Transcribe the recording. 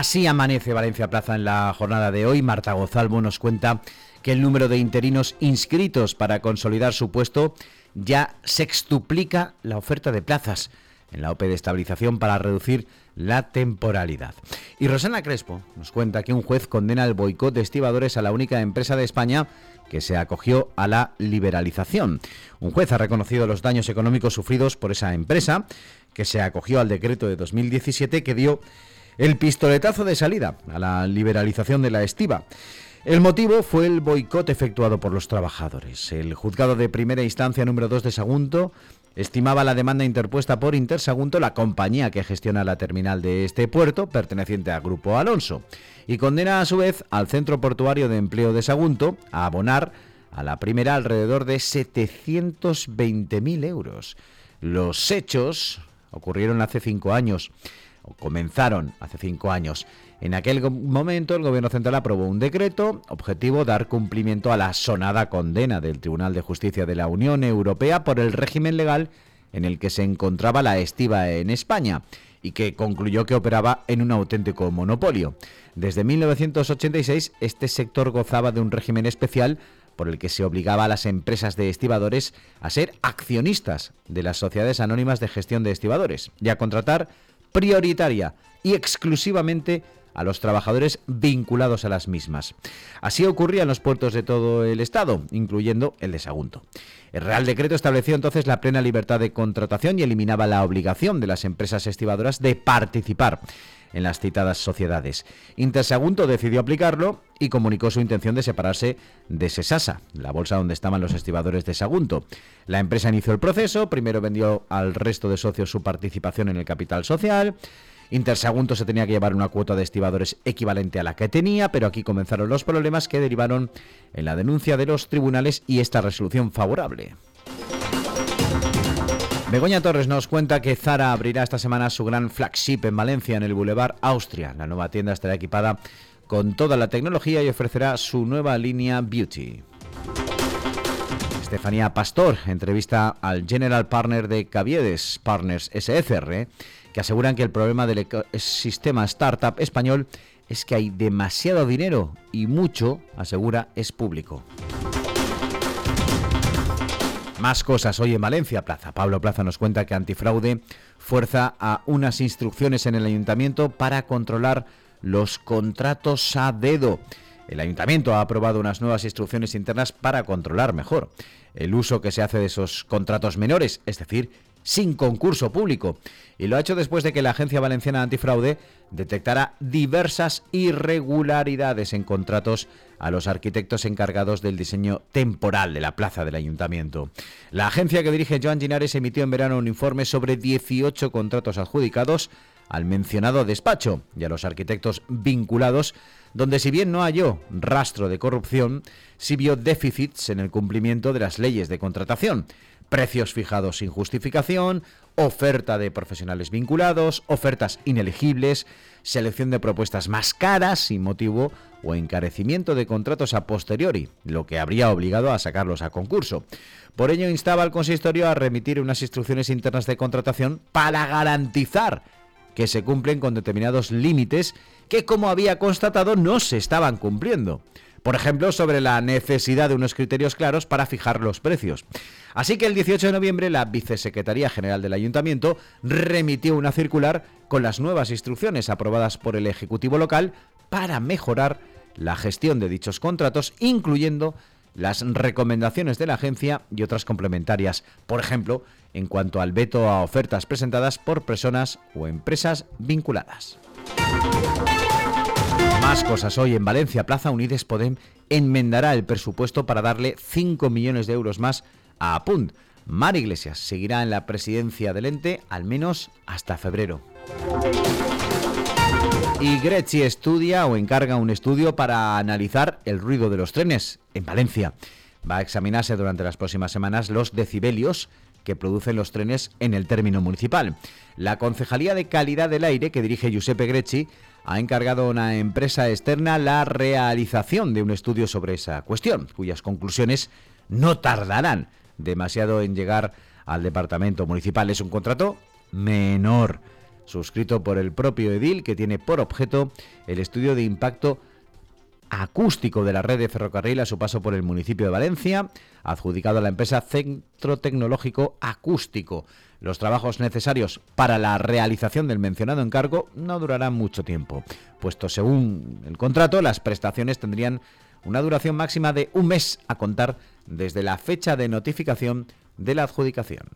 Así amanece Valencia Plaza en la jornada de hoy. Marta Gozalvo nos cuenta que el número de interinos inscritos para consolidar su puesto ya sextuplica la oferta de plazas en la OPE de estabilización para reducir la temporalidad. Y Rosana Crespo nos cuenta que un juez condena el boicot de estibadores a la única empresa de España que se acogió a la liberalización. Un juez ha reconocido los daños económicos sufridos por esa empresa, que se acogió al decreto de 2017 que dio el pistoletazo de salida a la liberalización de la estiva. El motivo fue el boicot efectuado por los trabajadores. El juzgado de primera instancia número 2 de Sagunto estimaba la demanda interpuesta por Intersagunto, la compañía que gestiona la terminal de este puerto, perteneciente al Grupo Alonso, y condena a su vez al Centro Portuario de Empleo de Sagunto a abonar a la primera alrededor de 720.000 euros. Los hechos ocurrieron hace cinco años, comenzaron hace cinco años. En aquel momento el Gobierno Central aprobó un decreto objetivo dar cumplimiento a la sonada condena del Tribunal de Justicia de la Unión Europea por el régimen legal en el que se encontraba la estiva en España y que concluyó que operaba en un auténtico monopolio. Desde 1986 este sector gozaba de un régimen especial por el que se obligaba a las empresas de estibadores a ser accionistas de las sociedades anónimas de gestión de estibadores y a contratar prioritaria y exclusivamente a los trabajadores vinculados a las mismas. Así ocurría en los puertos de todo el Estado, incluyendo el de Sagunto. El Real Decreto estableció entonces la plena libertad de contratación y eliminaba la obligación de las empresas estibadoras de participar en las citadas sociedades. Intersagunto decidió aplicarlo y comunicó su intención de separarse de Sesasa, la bolsa donde estaban los estibadores de Sagunto. La empresa inició el proceso, primero vendió al resto de socios su participación en el capital social, Intersagunto se tenía que llevar una cuota de estibadores equivalente a la que tenía, pero aquí comenzaron los problemas que derivaron en la denuncia de los tribunales y esta resolución favorable. Begoña Torres nos cuenta que Zara abrirá esta semana su gran flagship en Valencia, en el Boulevard Austria. La nueva tienda estará equipada con toda la tecnología y ofrecerá su nueva línea Beauty. Estefanía Pastor entrevista al General Partner de Caviedes Partners SFR que aseguran que el problema del sistema startup español es que hay demasiado dinero y mucho, asegura, es público. Más cosas hoy en Valencia Plaza. Pablo Plaza nos cuenta que Antifraude fuerza a unas instrucciones en el ayuntamiento para controlar los contratos a dedo. El ayuntamiento ha aprobado unas nuevas instrucciones internas para controlar mejor el uso que se hace de esos contratos menores, es decir, sin concurso público. Y lo ha hecho después de que la Agencia Valenciana Antifraude detectara diversas irregularidades en contratos a los arquitectos encargados del diseño temporal de la plaza del ayuntamiento. La agencia que dirige Joan Ginares emitió en verano un informe sobre 18 contratos adjudicados al mencionado despacho y a los arquitectos vinculados, donde si bien no halló rastro de corrupción, sí vio déficits en el cumplimiento de las leyes de contratación precios fijados sin justificación, oferta de profesionales vinculados, ofertas inelegibles, selección de propuestas más caras sin motivo o encarecimiento de contratos a posteriori, lo que habría obligado a sacarlos a concurso. Por ello instaba al consistorio a remitir unas instrucciones internas de contratación para garantizar que se cumplen con determinados límites que, como había constatado, no se estaban cumpliendo. Por ejemplo, sobre la necesidad de unos criterios claros para fijar los precios. Así que el 18 de noviembre la Vicesecretaría General del Ayuntamiento remitió una circular con las nuevas instrucciones aprobadas por el Ejecutivo local para mejorar la gestión de dichos contratos, incluyendo las recomendaciones de la agencia y otras complementarias, por ejemplo, en cuanto al veto a ofertas presentadas por personas o empresas vinculadas. Más cosas hoy en Valencia, Plaza Unides Podem enmendará el presupuesto para darle 5 millones de euros más a Apunt. Mar Iglesias seguirá en la presidencia del ente al menos hasta febrero. Y Greci estudia o encarga un estudio para analizar el ruido de los trenes en Valencia. Va a examinarse durante las próximas semanas los decibelios que producen los trenes en el término municipal. La Concejalía de Calidad del Aire, que dirige Giuseppe Greci, ha encargado a una empresa externa la realización de un estudio sobre esa cuestión, cuyas conclusiones no tardarán demasiado en llegar al departamento municipal. Es un contrato menor. suscrito por el propio Edil, que tiene por objeto el estudio de impacto acústico de la red de ferrocarril a su paso por el municipio de Valencia, adjudicado a la empresa Centro Tecnológico Acústico. Los trabajos necesarios para la realización del mencionado encargo no durarán mucho tiempo, puesto según el contrato las prestaciones tendrían una duración máxima de un mes a contar desde la fecha de notificación de la adjudicación.